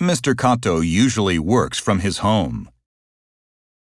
Mr. Kato usually works from his home.